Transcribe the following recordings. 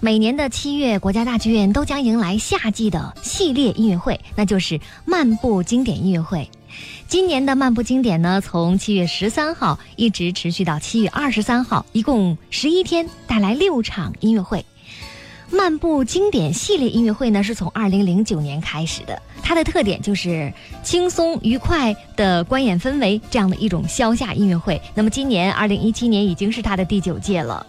每年的七月，国家大剧院都将迎来夏季的系列音乐会，那就是漫步经典音乐会。今年的漫步经典呢，从七月十三号一直持续到七月二十三号，一共十一天，带来六场音乐会。漫步经典系列音乐会呢，是从二零零九年开始的，它的特点就是轻松愉快的观演氛围，这样的一种消夏音乐会。那么今年二零一七年已经是它的第九届了。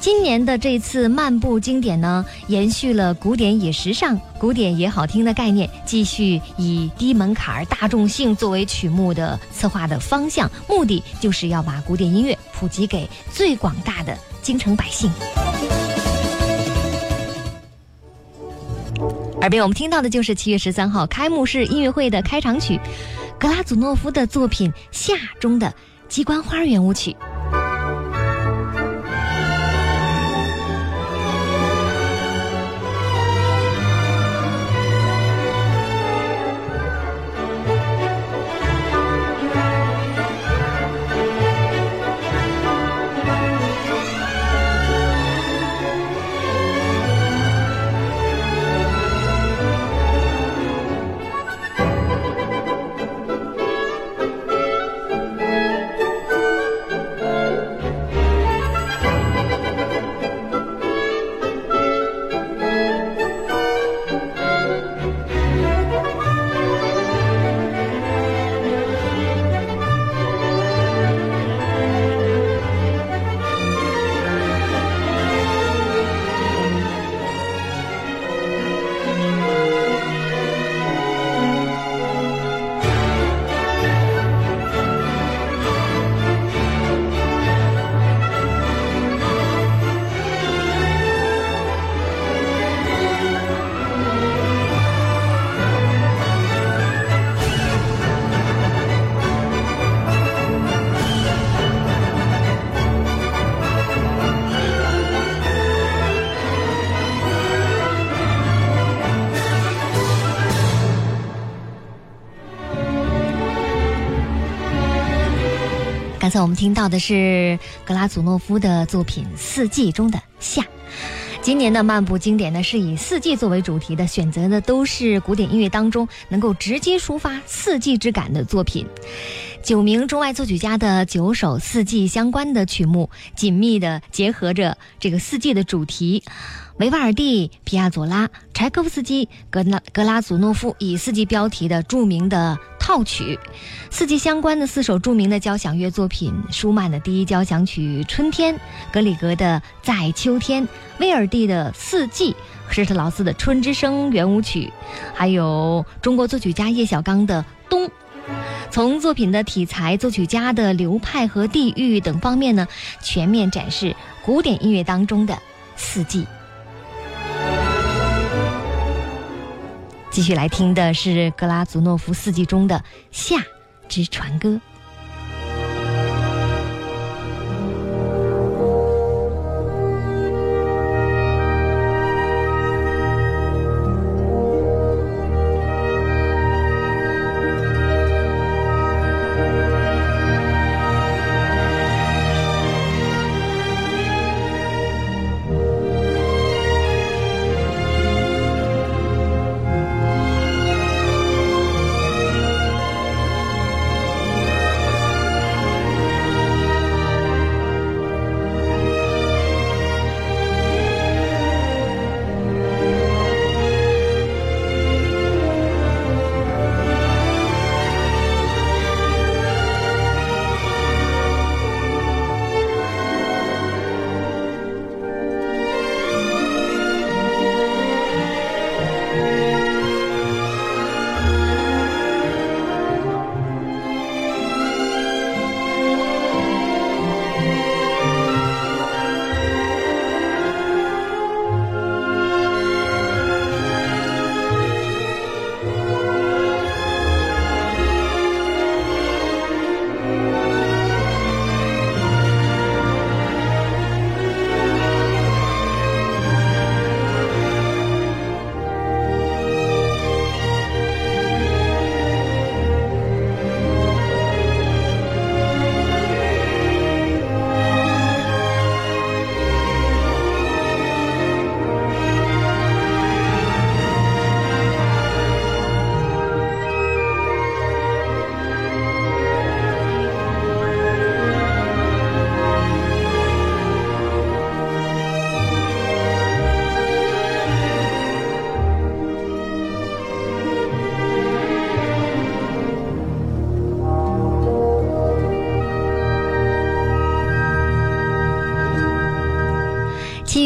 今年的这次漫步经典呢，延续了古典也时尚、古典也好听的概念，继续以低门槛、大众性作为曲目的策划的方向，目的就是要把古典音乐普及给最广大的京城百姓。耳边我们听到的就是七月十三号开幕式音乐会的开场曲，格拉祖诺夫的作品《夏》中的机关花圆舞曲。刚才我们听到的是格拉祖诺夫的作品《四季中的夏》。今年的漫步经典呢，是以四季作为主题的，选择的都是古典音乐当中能够直接抒发四季之感的作品。九名中外作曲家的九首四季相关的曲目，紧密的结合着这个四季的主题。维瓦尔第、皮亚佐拉、柴可夫斯基、格拉格拉祖诺夫以四季标题的著名的套曲，四季相关的四首著名的交响乐作品：舒曼的第一交响曲《春天》，格里格的《在秋天》，威尔第的《四季》，施特劳斯的《春之声》圆舞曲，还有中国作曲家叶小刚的《冬》。从作品的题材、作曲家的流派和地域等方面呢，全面展示古典音乐当中的四季。继续来听的是格拉祖诺夫四季中的《夏之船歌》。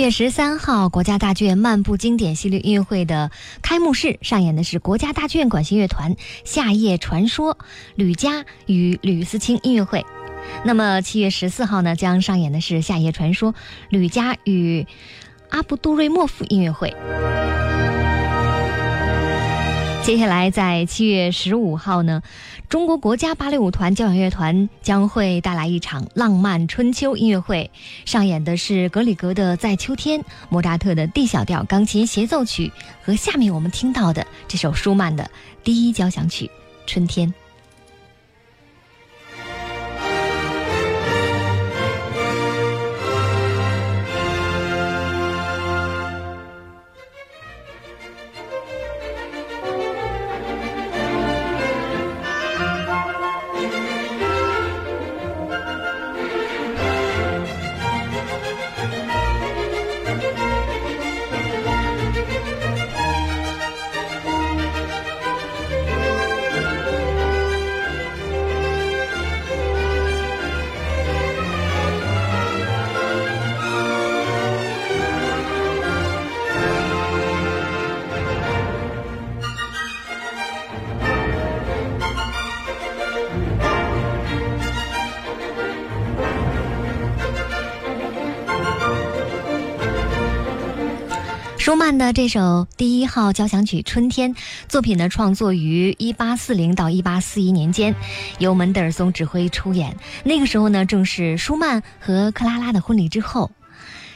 月十三号，国家大剧院漫步经典系列音乐会的开幕式上演的是国家大剧院管弦乐团《夏夜传说》吕嘉与吕思清音乐会。那么七月十四号呢，将上演的是《夏夜传说》吕嘉与阿布杜瑞莫夫音乐会。接下来，在七月十五号呢，中国国家芭蕾舞团交响乐团将会带来一场浪漫春秋音乐会，上演的是格里格的《在秋天》、莫扎特的 D 小调钢琴协奏曲和下面我们听到的这首舒曼的第一交响曲《春天》。舒曼的这首第一号交响曲《春天》作品呢，创作于一八四零到一八四一年间，由门德尔松指挥出演。那个时候呢，正是舒曼和克拉拉的婚礼之后。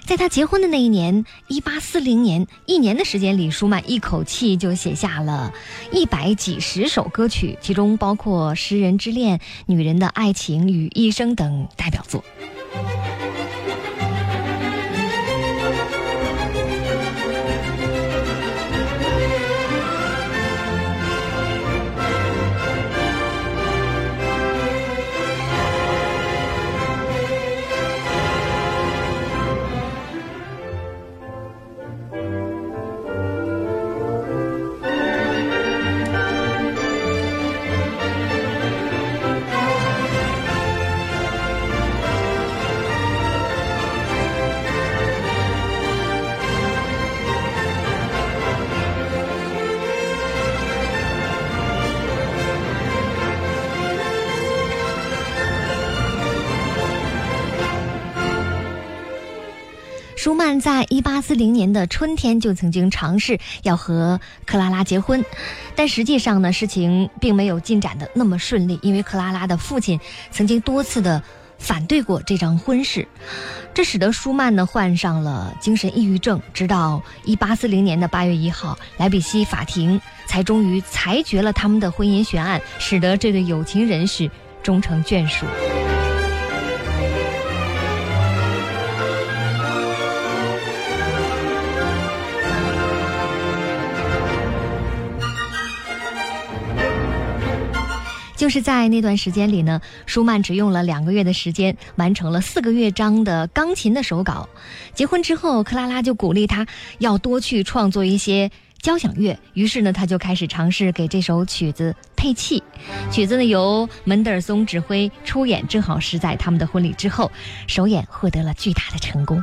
在他结婚的那一年，一八四零年，一年的时间里，舒曼一口气就写下了一百几十首歌曲，其中包括《诗人之恋》《女人的爱情与一生》等代表作。舒曼在一八四零年的春天就曾经尝试要和克拉拉结婚，但实际上呢，事情并没有进展的那么顺利，因为克拉拉的父亲曾经多次的反对过这桩婚事，这使得舒曼呢患上了精神抑郁症。直到一八四零年的八月一号，莱比锡法庭才终于裁决了他们的婚姻悬案，使得这对有情人士终成眷属。就是在那段时间里呢，舒曼只用了两个月的时间完成了四个乐章的钢琴的手稿。结婚之后，克拉拉就鼓励他要多去创作一些交响乐，于是呢，他就开始尝试给这首曲子配器。曲子呢由门德尔松指挥出演，正好是在他们的婚礼之后，首演获得了巨大的成功。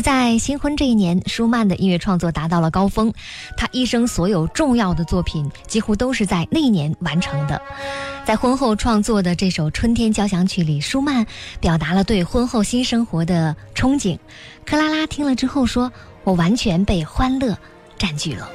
在新婚这一年，舒曼的音乐创作达到了高峰。他一生所有重要的作品几乎都是在那一年完成的。在婚后创作的这首《春天交响曲》里，舒曼表达了对婚后新生活的憧憬。克拉拉听了之后说：“我完全被欢乐占据了。”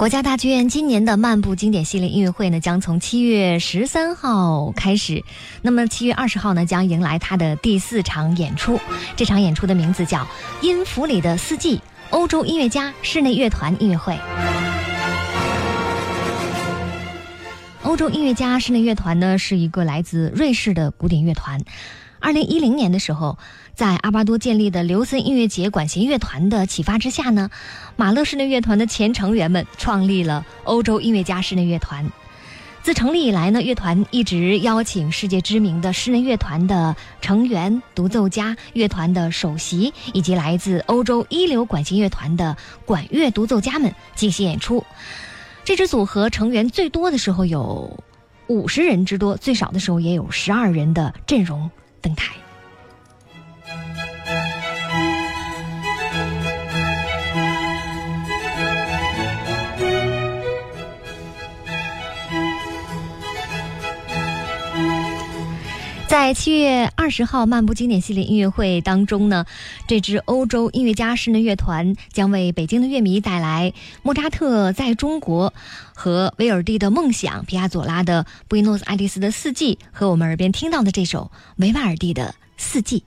国家大剧院今年的漫步经典系列音乐会呢，将从七月十三号开始。那么七月二十号呢，将迎来它的第四场演出。这场演出的名字叫《音符里的四季》——欧洲音乐家室内乐团音乐会。欧洲音乐家室内乐团呢，是一个来自瑞士的古典乐团。二零一零年的时候，在阿巴多建立的刘森音乐节管弦乐团的启发之下呢，马勒室内乐团的前成员们创立了欧洲音乐家室内乐团。自成立以来呢，乐团一直邀请世界知名的室内乐团的成员、独奏家、乐团的首席以及来自欧洲一流管弦乐团的管乐独奏家们进行演出。这支组合成员最多的时候有五十人之多，最少的时候也有十二人的阵容。登台。在七月二十号漫步经典系列音乐会当中呢，这支欧洲音乐家室内乐团将为北京的乐迷带来莫扎特在中国和威尔第的梦想、皮亚佐拉的布宜诺斯艾利斯的四季和我们耳边听到的这首维瓦尔蒂的四季。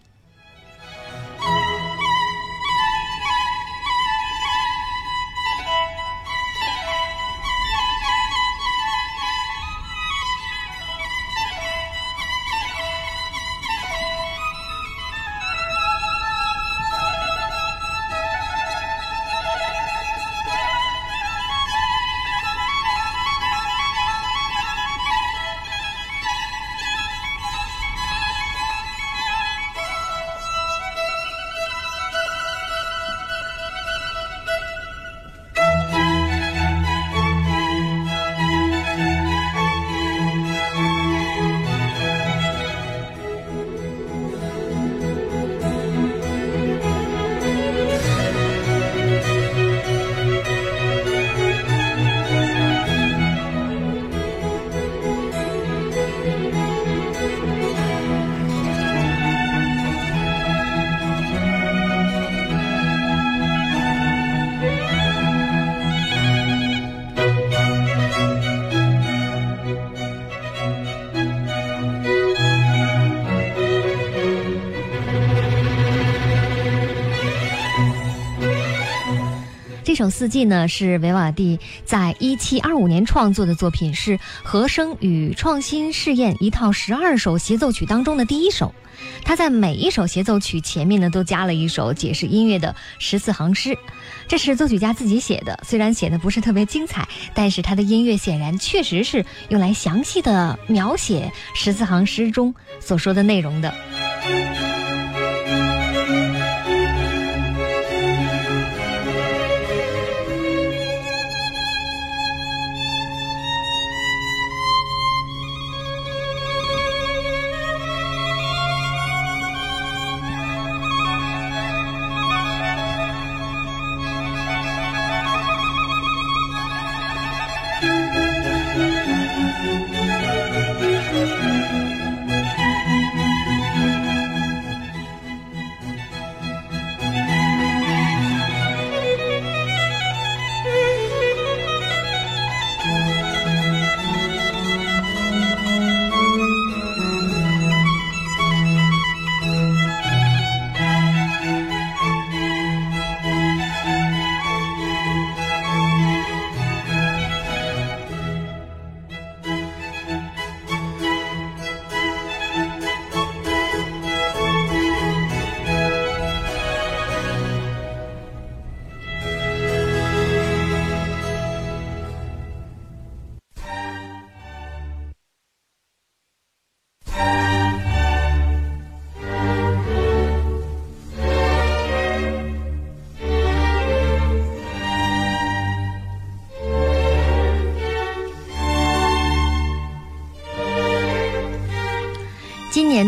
这首《四季》呢，是维瓦蒂在一七二五年创作的作品，是和声与创新试验一套十二首协奏曲当中的第一首。他在每一首协奏曲前面呢，都加了一首解释音乐的十四行诗。这是作曲家自己写的，虽然写的不是特别精彩，但是他的音乐显然确实是用来详细的描写十四行诗中所说的内容的。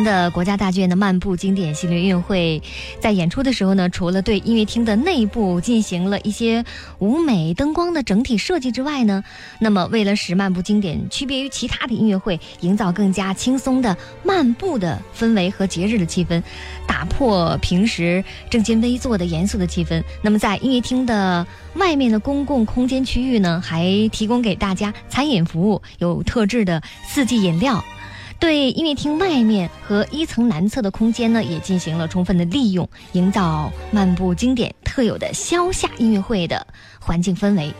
的国家大剧院的漫步经典系列音乐会，在演出的时候呢，除了对音乐厅的内部进行了一些舞美灯光的整体设计之外呢，那么为了使漫步经典区别于其他的音乐会，营造更加轻松的漫步的氛围和节日的气氛，打破平时正襟危坐的严肃的气氛，那么在音乐厅的外面的公共空间区域呢，还提供给大家餐饮服务，有特制的四季饮料。对音乐厅外面和一层南侧的空间呢，也进行了充分的利用，营造漫步经典特有的消夏音乐会的环境氛围。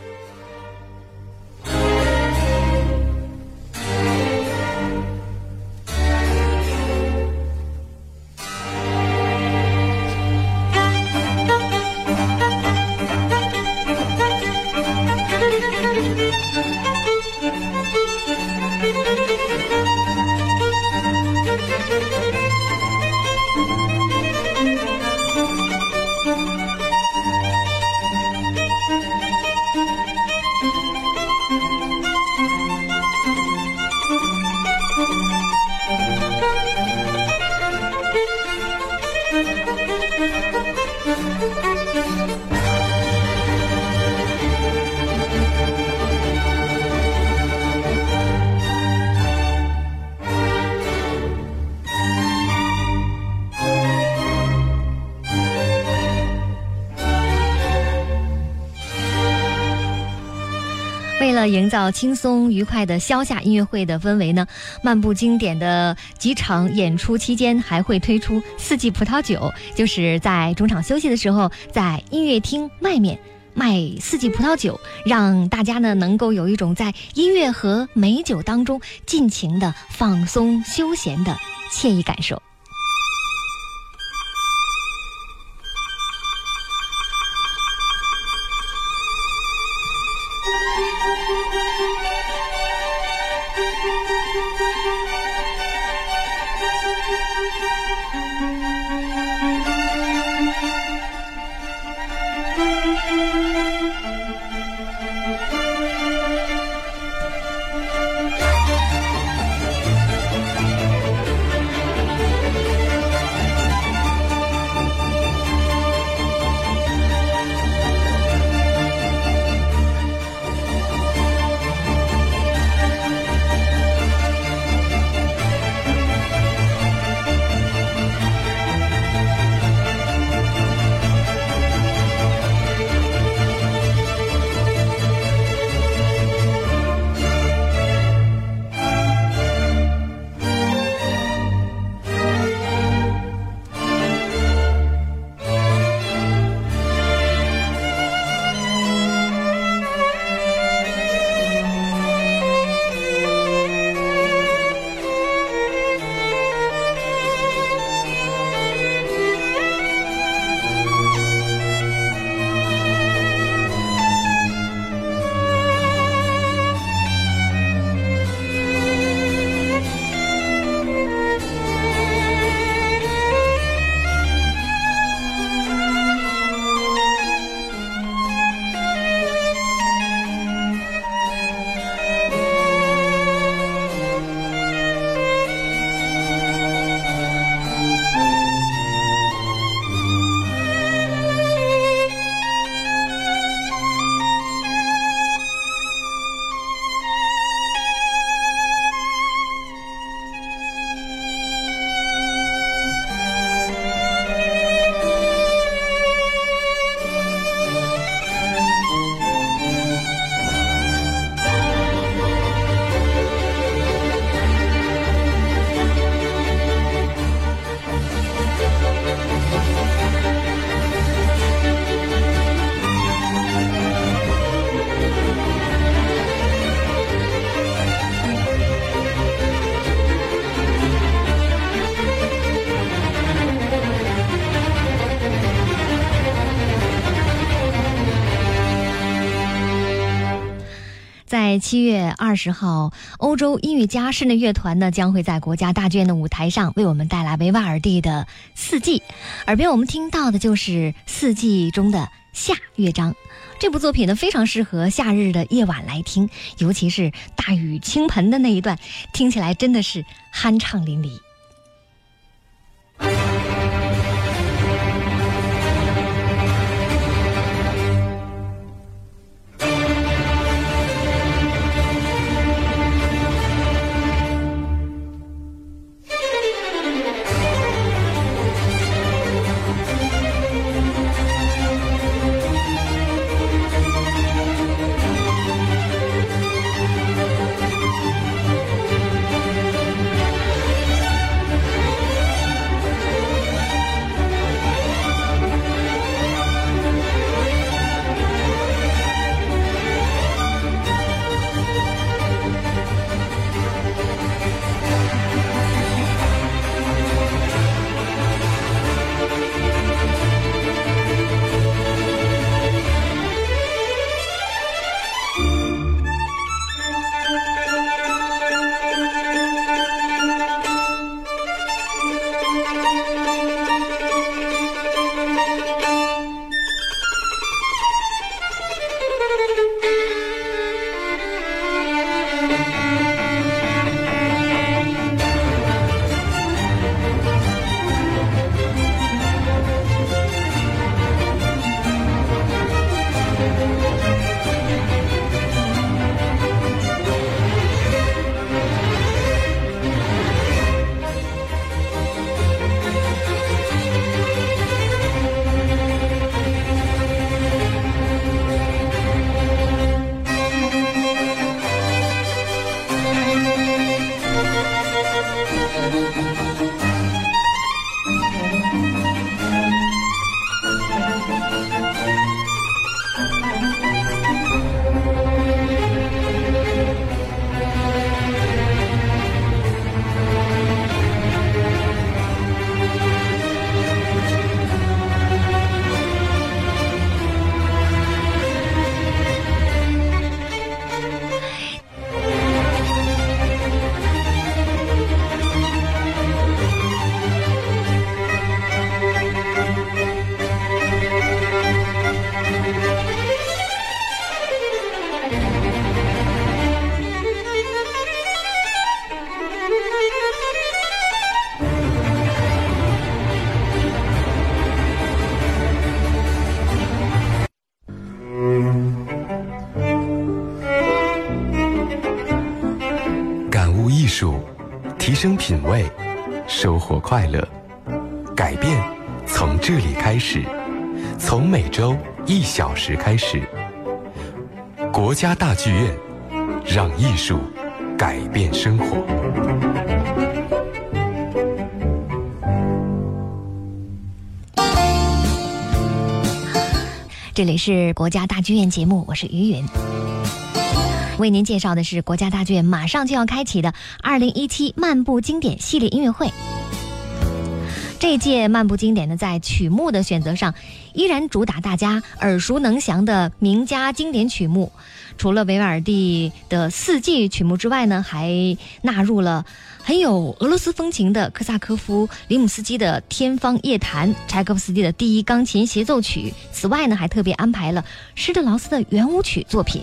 营造轻松愉快的消夏音乐会的氛围呢，漫步经典的几场演出期间还会推出四季葡萄酒，就是在中场休息的时候，在音乐厅外面卖四季葡萄酒，让大家呢能够有一种在音乐和美酒当中尽情的放松休闲的惬意感受。七月二十号，欧洲音乐家室内乐团呢将会在国家大剧院的舞台上为我们带来维瓦尔第的《四季》。耳边我们听到的就是《四季》中的夏乐章。这部作品呢非常适合夏日的夜晚来听，尤其是大雨倾盆的那一段，听起来真的是酣畅淋漓。快乐，改变从这里开始，从每周一小时开始。国家大剧院，让艺术改变生活。这里是国家大剧院节目，我是于云。为您介绍的是国家大剧院马上就要开启的二零一七漫步经典系列音乐会。这一届漫步经典呢，在曲目的选择上，依然主打大家耳熟能详的名家经典曲目。除了维瓦尔第的四季曲目之外呢，还纳入了很有俄罗斯风情的科萨科夫、里姆斯基的《天方夜谭》、柴可夫斯基的第一钢琴协奏曲。此外呢，还特别安排了施特劳斯的圆舞曲作品。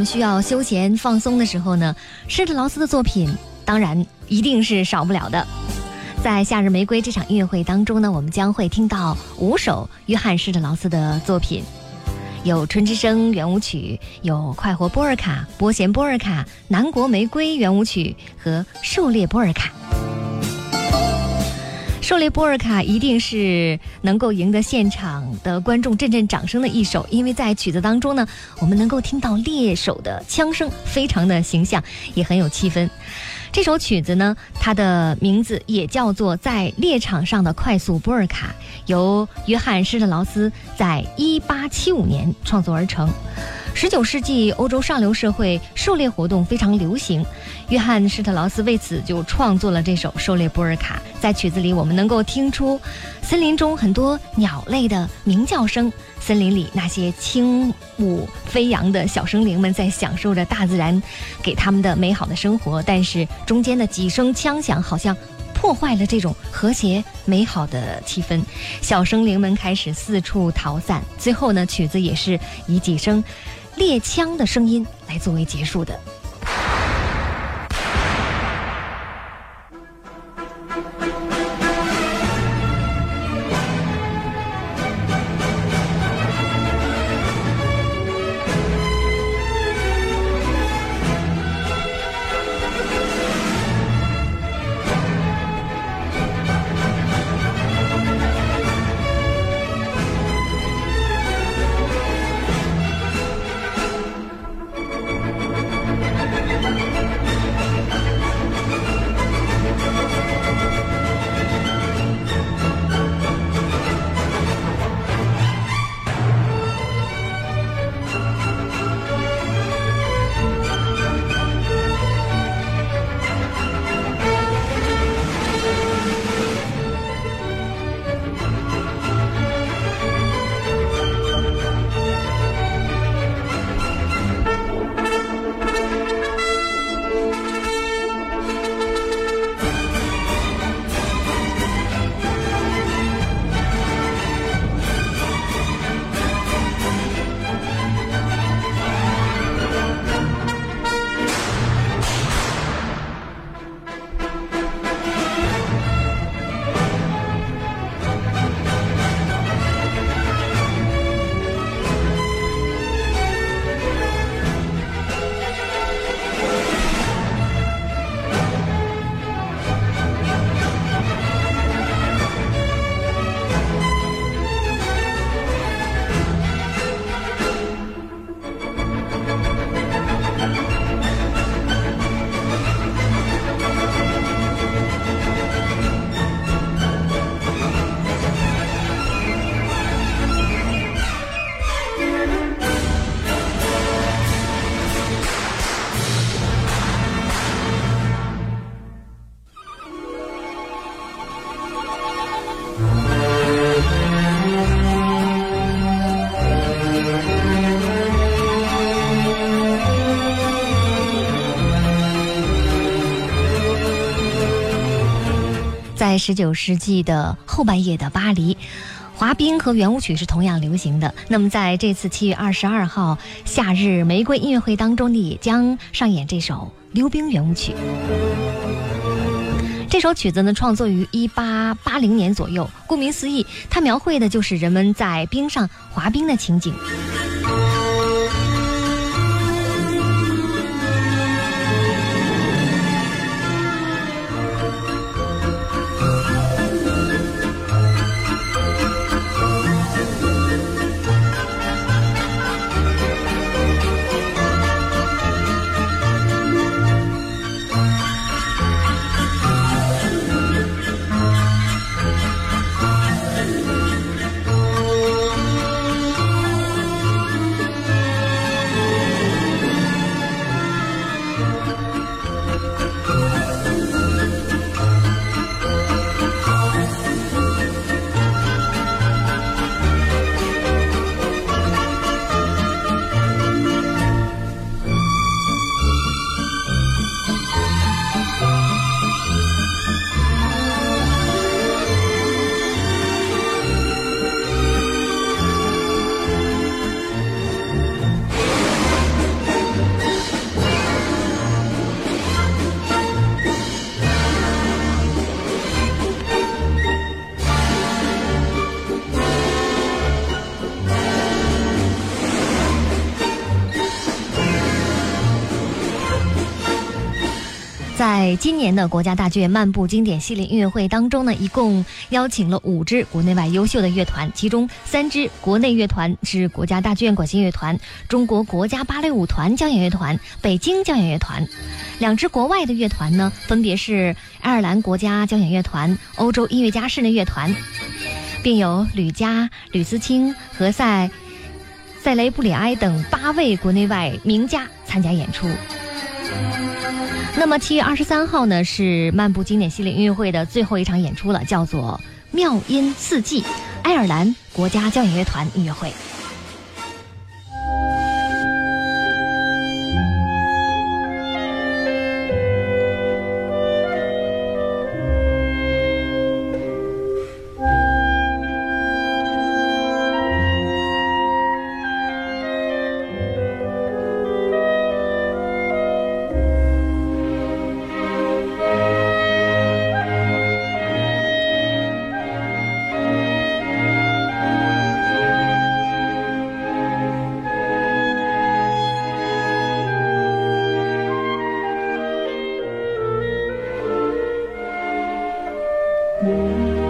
我们需要休闲放松的时候呢，施特劳斯的作品当然一定是少不了的。在《夏日玫瑰》这场音乐会当中呢，我们将会听到五首约翰施特劳斯的作品，有《春之声》圆舞曲，有《快活波尔卡》、《波弦波尔卡》、《南国玫瑰》圆舞曲和《狩猎波尔卡》。狩猎波尔卡一定是能够赢得现场的观众阵阵掌声的一首，因为在曲子当中呢，我们能够听到猎手的枪声，非常的形象，也很有气氛。这首曲子呢，它的名字也叫做《在猎场上的快速波尔卡》，由约翰施特劳斯在一八七五年创作而成。十九世纪欧洲上流社会狩猎活动非常流行，约翰施特劳斯为此就创作了这首《狩猎波尔卡》。在曲子里，我们能够听出森林中很多鸟类的鸣叫声，森林里那些轻舞飞扬的小生灵们在享受着大自然给他们的美好的生活。但是中间的几声枪响好像破坏了这种和谐美好的气氛，小生灵们开始四处逃散。最后呢，曲子也是以几声。猎枪的声音来作为结束的。在十九世纪的后半叶的巴黎，滑冰和圆舞曲是同样流行的。那么，在这次七月二十二号夏日玫瑰音乐会当中呢，也将上演这首溜冰圆舞曲。这首曲子呢，创作于一八八零年左右。顾名思义，它描绘的就是人们在冰上滑冰的情景。在今年的国家大剧院漫步经典系列音乐会当中呢，一共邀请了五支国内外优秀的乐团，其中三支国内乐团是国家大剧院管弦乐团、中国国家芭蕾舞团交响乐团、北京交响乐团；两支国外的乐团呢，分别是爱尔兰国家交响乐团、欧洲音乐家室内乐团，并有吕嘉、吕思清、何塞、塞雷布里埃等八位国内外名家参加演出。那么七月二十三号呢，是漫步经典系列音乐会的最后一场演出了，叫做《妙音四季》，爱尔兰国家交响乐团音乐会。七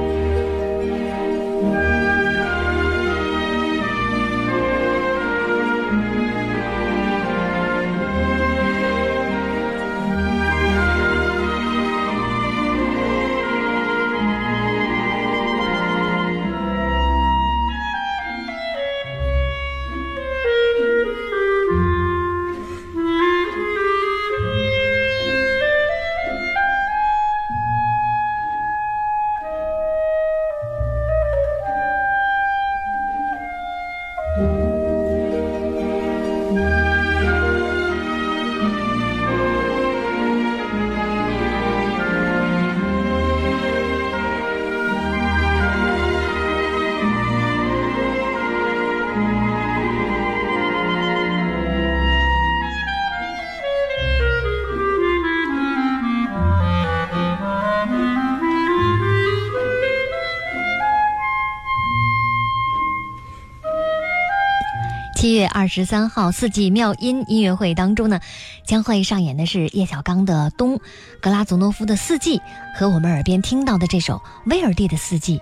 二十三号，四季妙音音乐会当中呢，将会上演的是叶小刚的《冬》，格拉祖诺夫的《四季》，和我们耳边听到的这首威尔第的《四季》。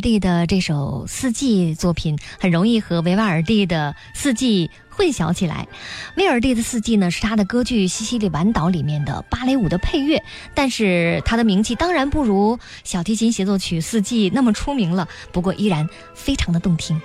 尔第的这首《四季》作品很容易和维瓦尔第的《四季》混淆起来。威尔蒂的《四季》呢是他的歌剧《西西里晚岛》里面的芭蕾舞的配乐，但是他的名气当然不如小提琴协奏曲《四季》那么出名了，不过依然非常的动听。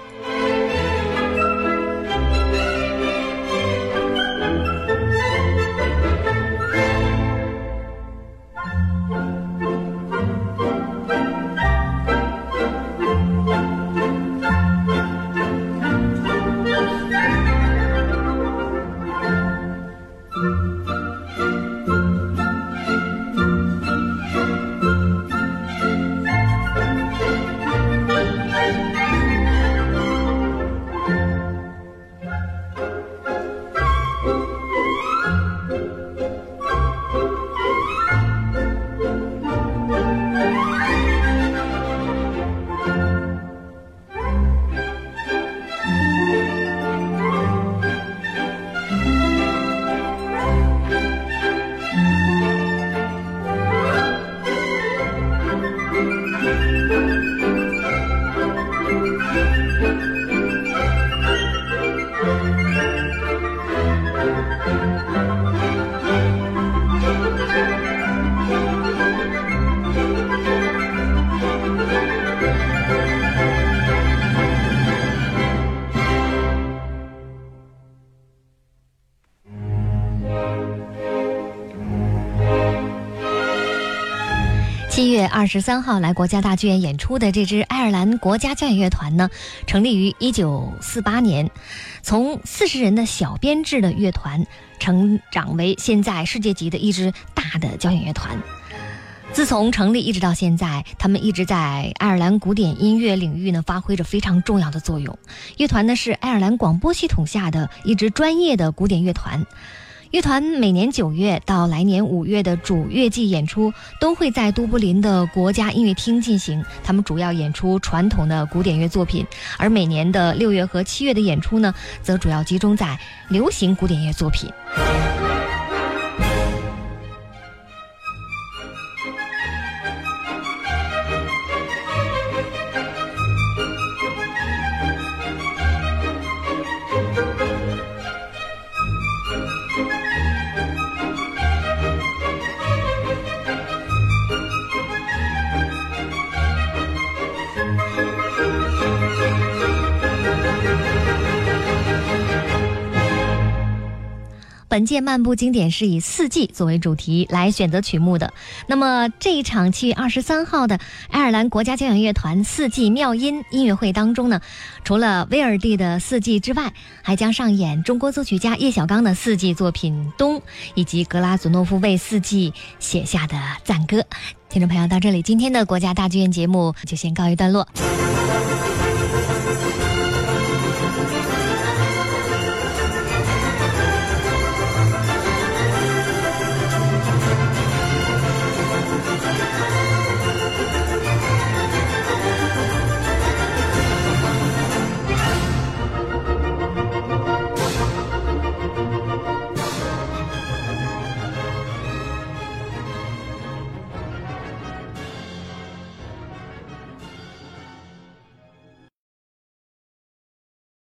二十三号来国家大剧院演出的这支爱尔兰国家交响乐团呢，成立于一九四八年，从四十人的小编制的乐团成长为现在世界级的一支大的交响乐团。自从成立一直到现在，他们一直在爱尔兰古典音乐领域呢发挥着非常重要的作用。乐团呢是爱尔兰广播系统下的一支专业的古典乐团。乐团每年九月到来年五月的主乐季演出都会在都柏林的国家音乐厅进行，他们主要演出传统的古典乐作品，而每年的六月和七月的演出呢，则主要集中在流行古典乐作品。本届漫步经典是以四季作为主题来选择曲目的。那么这一场七月二十三号的爱尔兰国家交响乐团四季妙音音乐会当中呢，除了威尔第的四季之外，还将上演中国作曲家叶小刚的四季作品《冬》，以及格拉祖诺夫为四季写下的赞歌。听众朋友，到这里，今天的国家大剧院节目就先告一段落。